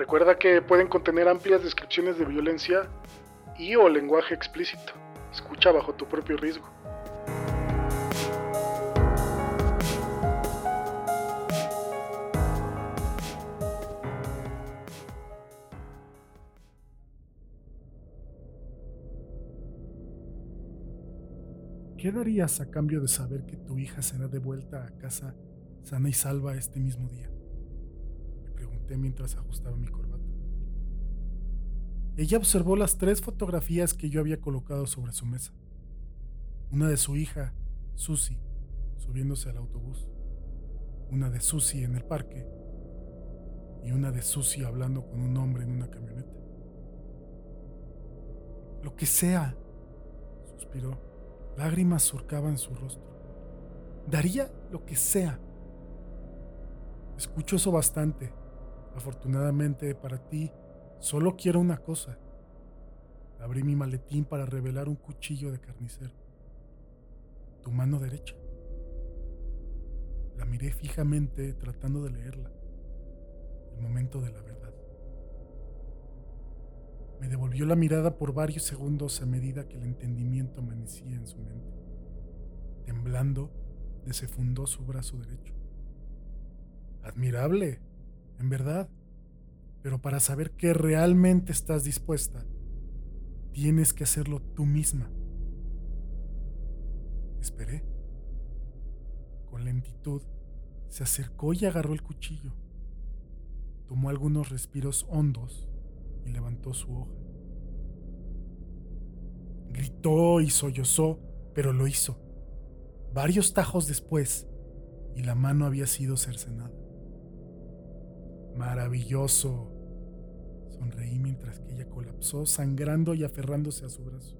Recuerda que pueden contener amplias descripciones de violencia y o lenguaje explícito. Escucha bajo tu propio riesgo. ¿Qué darías a cambio de saber que tu hija será de vuelta a casa sana y salva este mismo día? Mientras ajustaba mi corbata. Ella observó las tres fotografías que yo había colocado sobre su mesa. Una de su hija, Susie, subiéndose al autobús. Una de Susie en el parque. Y una de Susie hablando con un hombre en una camioneta. Lo que sea, suspiró. Lágrimas surcaban su rostro. Daría lo que sea. Escucho eso bastante. Afortunadamente para ti, solo quiero una cosa. Abrí mi maletín para revelar un cuchillo de carnicero. Tu mano derecha. La miré fijamente tratando de leerla. El momento de la verdad. Me devolvió la mirada por varios segundos a medida que el entendimiento amanecía en su mente. Temblando, desefundó su brazo derecho. Admirable, en verdad. Pero para saber que realmente estás dispuesta, tienes que hacerlo tú misma. Esperé. Con lentitud, se acercó y agarró el cuchillo. Tomó algunos respiros hondos y levantó su hoja. Gritó y sollozó, pero lo hizo. Varios tajos después, y la mano había sido cercenada. Maravilloso. Sonreí mientras que ella colapsó, sangrando y aferrándose a su brazo.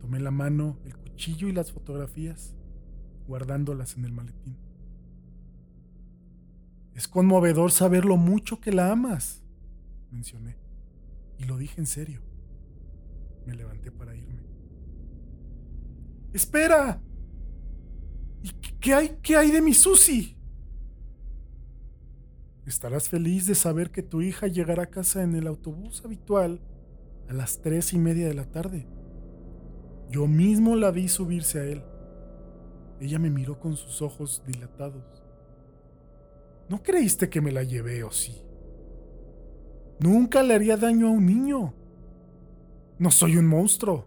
Tomé la mano, el cuchillo y las fotografías, guardándolas en el maletín. Es conmovedor saber lo mucho que la amas mencioné. Y lo dije en serio. Me levanté para irme. ¡Espera! ¿Y qué hay, qué hay de mi Susi? Estarás feliz de saber que tu hija llegará a casa en el autobús habitual a las tres y media de la tarde. Yo mismo la vi subirse a él. Ella me miró con sus ojos dilatados. ¿No creíste que me la llevé o sí? Nunca le haría daño a un niño. No soy un monstruo.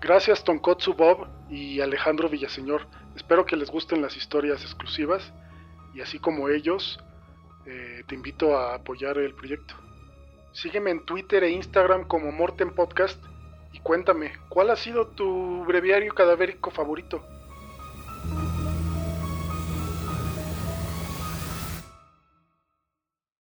Gracias Tonkotsu Bob y Alejandro Villaseñor. Espero que les gusten las historias exclusivas y así como ellos, eh, te invito a apoyar el proyecto. Sígueme en Twitter e Instagram como Morten Podcast y cuéntame, ¿cuál ha sido tu breviario cadavérico favorito?